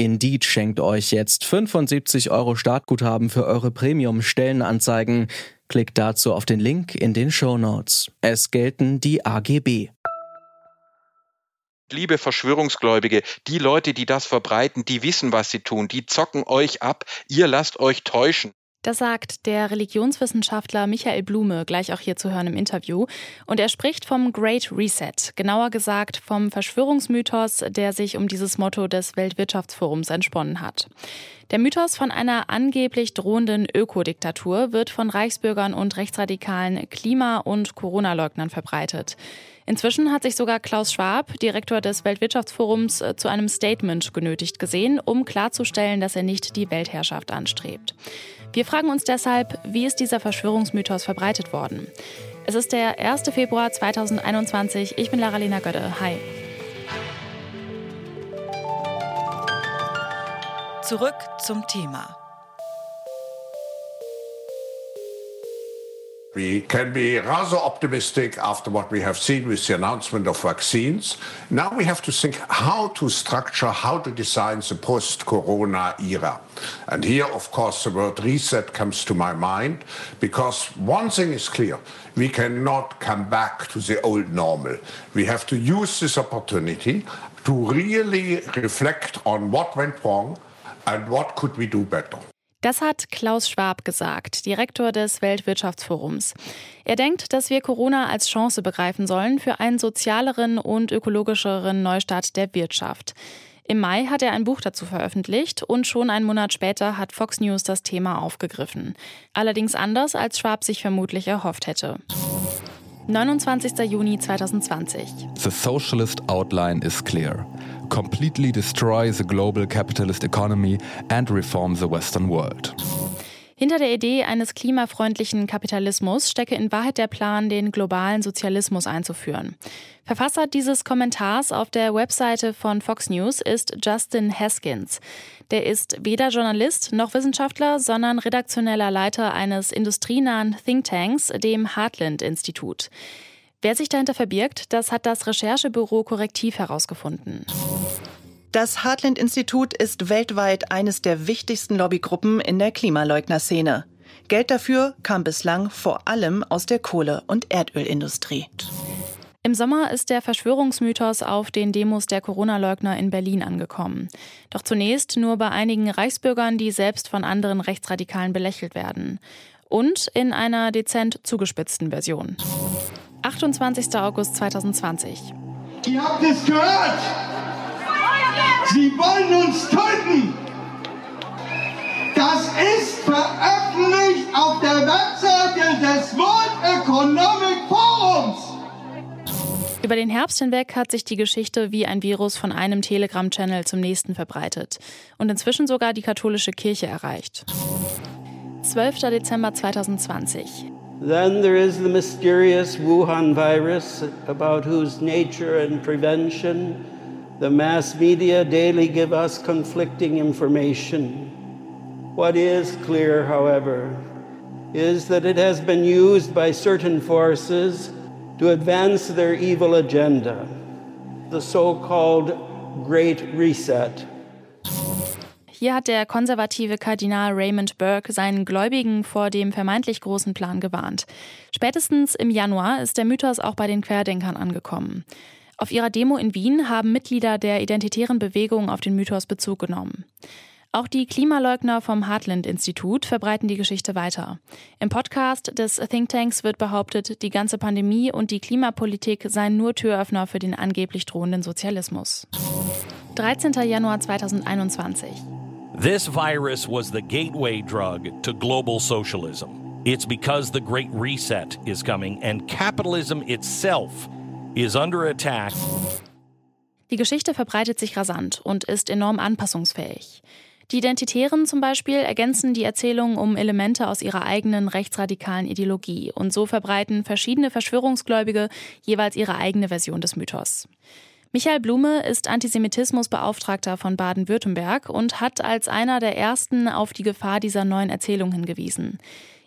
Indeed schenkt euch jetzt 75 Euro Startguthaben für eure Premium-Stellenanzeigen. Klickt dazu auf den Link in den Show Notes. Es gelten die AGB liebe Verschwörungsgläubige, die Leute, die das verbreiten, die wissen, was sie tun, die zocken euch ab, ihr lasst euch täuschen. Das sagt der Religionswissenschaftler Michael Blume gleich auch hier zu hören im Interview. Und er spricht vom Great Reset, genauer gesagt vom Verschwörungsmythos, der sich um dieses Motto des Weltwirtschaftsforums entsponnen hat. Der Mythos von einer angeblich drohenden Ökodiktatur wird von Reichsbürgern und rechtsradikalen Klima- und Corona-Leugnern verbreitet. Inzwischen hat sich sogar Klaus Schwab, Direktor des Weltwirtschaftsforums, äh, zu einem Statement genötigt gesehen, um klarzustellen, dass er nicht die Weltherrschaft anstrebt. Wir fragen uns deshalb, wie ist dieser Verschwörungsmythos verbreitet worden? Es ist der 1. Februar 2021. Ich bin Lara-Lena Götte. Hi. Zurück zum Thema. We can be rather optimistic after what we have seen with the announcement of vaccines. Now we have to think how to structure, how to design the post-corona era. And here, of course, the word reset comes to my mind because one thing is clear. We cannot come back to the old normal. We have to use this opportunity to really reflect on what went wrong and what could we do better. Das hat Klaus Schwab gesagt, Direktor des Weltwirtschaftsforums. Er denkt, dass wir Corona als Chance begreifen sollen für einen sozialeren und ökologischeren Neustart der Wirtschaft. Im Mai hat er ein Buch dazu veröffentlicht und schon einen Monat später hat Fox News das Thema aufgegriffen. Allerdings anders, als Schwab sich vermutlich erhofft hätte. 29. Juni 2020. The socialist outline is clear. Completely destroy the global capitalist economy and reform the Western world. Hinter der Idee eines klimafreundlichen Kapitalismus stecke in Wahrheit der Plan, den globalen Sozialismus einzuführen. Verfasser dieses Kommentars auf der Webseite von Fox News ist Justin Haskins. Der ist weder Journalist noch Wissenschaftler, sondern redaktioneller Leiter eines industrienahen Thinktanks, dem Heartland Institut. Wer sich dahinter verbirgt, das hat das Recherchebüro Korrektiv herausgefunden. Das Heartland-Institut ist weltweit eines der wichtigsten Lobbygruppen in der Klimaleugner-Szene. Geld dafür kam bislang vor allem aus der Kohle- und Erdölindustrie. Im Sommer ist der Verschwörungsmythos auf den Demos der Corona-Leugner in Berlin angekommen. Doch zunächst nur bei einigen Reichsbürgern, die selbst von anderen Rechtsradikalen belächelt werden. Und in einer dezent zugespitzten Version. 28. August 2020. Ihr habt es gehört! Sie wollen uns töten! Das ist veröffentlicht auf der Webseite des World Economic Forums! Über den Herbst hinweg hat sich die Geschichte wie ein Virus von einem Telegram-Channel zum nächsten verbreitet und inzwischen sogar die katholische Kirche erreicht. 12. Dezember 2020. Then there is the mysterious Wuhan virus, about whose nature and prevention The mass media daily give us conflicting information. What is clear, however, is that it has been used by certain forces to advance their evil agenda, the so called Great Reset. Hier hat der konservative Kardinal Raymond Burke seinen Gläubigen vor dem vermeintlich großen Plan gewarnt. Spätestens im Januar ist der Mythos auch bei den Querdenkern angekommen. Auf ihrer Demo in Wien haben Mitglieder der identitären Bewegung auf den Mythos Bezug genommen. Auch die Klimaleugner vom Heartland-Institut verbreiten die Geschichte weiter. Im Podcast des Thinktanks wird behauptet, die ganze Pandemie und die Klimapolitik seien nur Türöffner für den angeblich drohenden Sozialismus. 13. Januar 2021. This virus was the gateway drug to global socialism. It's because the Great Reset is coming and capitalism itself is under attack. Die Geschichte verbreitet sich rasant und ist enorm anpassungsfähig. Die Identitären zum Beispiel ergänzen die Erzählung um Elemente aus ihrer eigenen rechtsradikalen Ideologie und so verbreiten verschiedene Verschwörungsgläubige jeweils ihre eigene Version des Mythos. Michael Blume ist Antisemitismusbeauftragter von Baden-Württemberg und hat als einer der ersten auf die Gefahr dieser neuen Erzählung hingewiesen.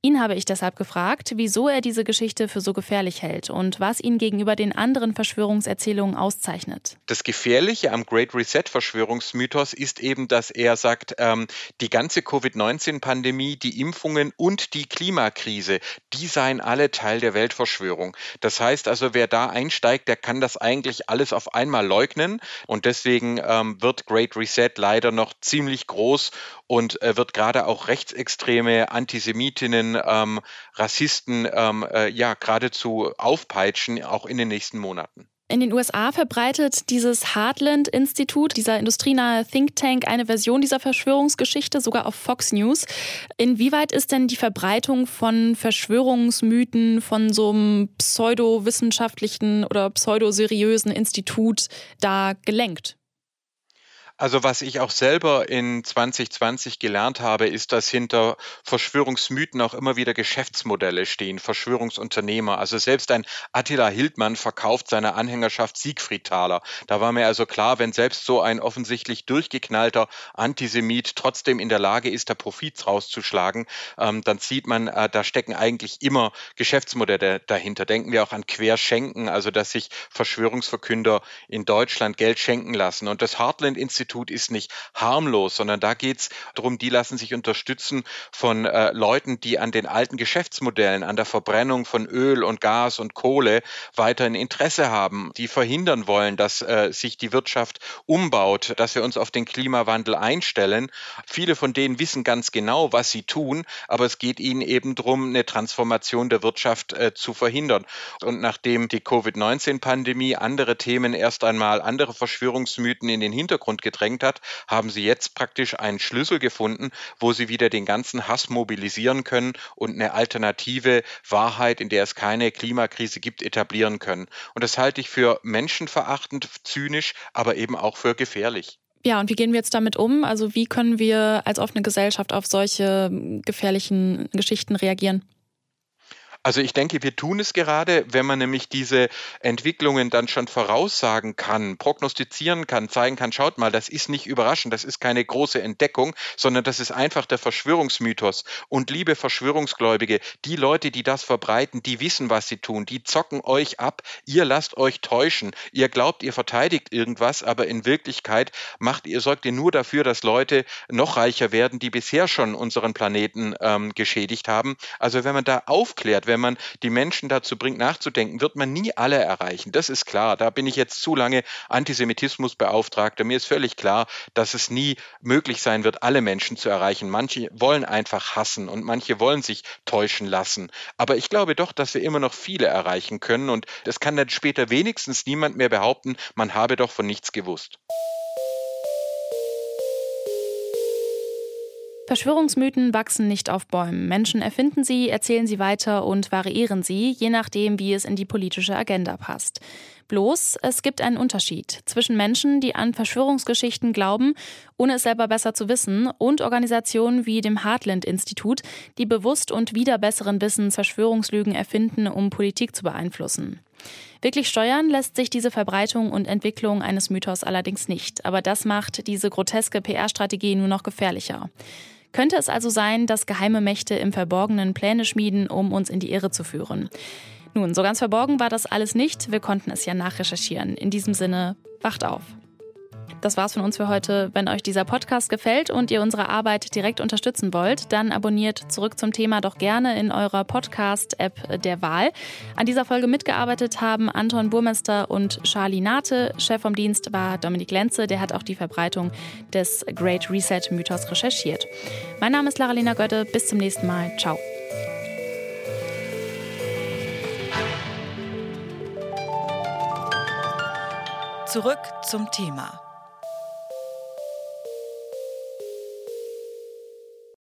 Ihn habe ich deshalb gefragt, wieso er diese Geschichte für so gefährlich hält und was ihn gegenüber den anderen Verschwörungserzählungen auszeichnet. Das Gefährliche am Great Reset Verschwörungsmythos ist eben, dass er sagt, ähm, die ganze Covid-19-Pandemie, die Impfungen und die Klimakrise, die seien alle Teil der Weltverschwörung. Das heißt also, wer da einsteigt, der kann das eigentlich alles auf einmal leugnen und deswegen ähm, wird Great Reset leider noch ziemlich groß und äh, wird gerade auch rechtsextreme Antisemitinnen, ähm, Rassisten ähm, äh, ja geradezu aufpeitschen, auch in den nächsten Monaten. In den USA verbreitet dieses Heartland-Institut, dieser industrienahe Think Tank, eine Version dieser Verschwörungsgeschichte, sogar auf Fox News. Inwieweit ist denn die Verbreitung von Verschwörungsmythen von so einem pseudowissenschaftlichen oder pseudoseriösen Institut da gelenkt? Also was ich auch selber in 2020 gelernt habe, ist, dass hinter Verschwörungsmythen auch immer wieder Geschäftsmodelle stehen, Verschwörungsunternehmer. Also selbst ein Attila Hildmann verkauft seiner Anhängerschaft Siegfriedtaler. Da war mir also klar, wenn selbst so ein offensichtlich durchgeknallter Antisemit trotzdem in der Lage ist, da Profit rauszuschlagen, ähm, dann sieht man, äh, da stecken eigentlich immer Geschäftsmodelle dahinter. Denken wir auch an Querschenken, also dass sich Verschwörungsverkünder in Deutschland Geld schenken lassen. Und das Heartland-Institut Institut ist nicht harmlos, sondern da geht es darum, die lassen sich unterstützen von äh, Leuten, die an den alten Geschäftsmodellen, an der Verbrennung von Öl und Gas und Kohle weiterhin Interesse haben, die verhindern wollen, dass äh, sich die Wirtschaft umbaut, dass wir uns auf den Klimawandel einstellen. Viele von denen wissen ganz genau, was sie tun, aber es geht ihnen eben darum, eine Transformation der Wirtschaft äh, zu verhindern. Und nachdem die Covid-19-Pandemie andere Themen erst einmal, andere Verschwörungsmythen in den Hintergrund getragen gedrängt hat, haben sie jetzt praktisch einen Schlüssel gefunden, wo sie wieder den ganzen Hass mobilisieren können und eine alternative Wahrheit, in der es keine Klimakrise gibt, etablieren können. Und das halte ich für menschenverachtend, zynisch, aber eben auch für gefährlich. Ja, und wie gehen wir jetzt damit um? Also wie können wir als offene Gesellschaft auf solche gefährlichen Geschichten reagieren? Also ich denke, wir tun es gerade, wenn man nämlich diese Entwicklungen dann schon voraussagen kann, prognostizieren kann, zeigen kann, schaut mal, das ist nicht überraschend, das ist keine große Entdeckung, sondern das ist einfach der Verschwörungsmythos. Und liebe Verschwörungsgläubige, die Leute, die das verbreiten, die wissen, was sie tun, die zocken euch ab, ihr lasst euch täuschen, ihr glaubt, ihr verteidigt irgendwas, aber in Wirklichkeit macht ihr, sorgt ihr nur dafür, dass Leute noch reicher werden, die bisher schon unseren Planeten ähm, geschädigt haben. Also wenn man da aufklärt, wenn wenn man die Menschen dazu bringt, nachzudenken, wird man nie alle erreichen. Das ist klar. Da bin ich jetzt zu lange Antisemitismusbeauftragter. Mir ist völlig klar, dass es nie möglich sein wird, alle Menschen zu erreichen. Manche wollen einfach hassen und manche wollen sich täuschen lassen. Aber ich glaube doch, dass wir immer noch viele erreichen können und das kann dann später wenigstens niemand mehr behaupten, man habe doch von nichts gewusst. Verschwörungsmythen wachsen nicht auf Bäumen. Menschen erfinden sie, erzählen sie weiter und variieren sie, je nachdem, wie es in die politische Agenda passt. Bloß, es gibt einen Unterschied zwischen Menschen, die an Verschwörungsgeschichten glauben, ohne es selber besser zu wissen, und Organisationen wie dem Heartland-Institut, die bewusst und wieder besseren Wissens Verschwörungslügen erfinden, um Politik zu beeinflussen. Wirklich steuern lässt sich diese Verbreitung und Entwicklung eines Mythos allerdings nicht, aber das macht diese groteske PR-Strategie nur noch gefährlicher. Könnte es also sein, dass geheime Mächte im Verborgenen Pläne schmieden, um uns in die Irre zu führen? Nun, so ganz verborgen war das alles nicht. Wir konnten es ja nachrecherchieren. In diesem Sinne, wacht auf. Das war's von uns für heute. Wenn euch dieser Podcast gefällt und ihr unsere Arbeit direkt unterstützen wollt, dann abonniert zurück zum Thema doch gerne in eurer Podcast-App der Wahl. An dieser Folge mitgearbeitet haben Anton Burmester und Charlie Nate. Chef vom Dienst war Dominik Lenze, der hat auch die Verbreitung des Great Reset-Mythos recherchiert. Mein Name ist Laralina Götte. Bis zum nächsten Mal. Ciao. Zurück zum Thema.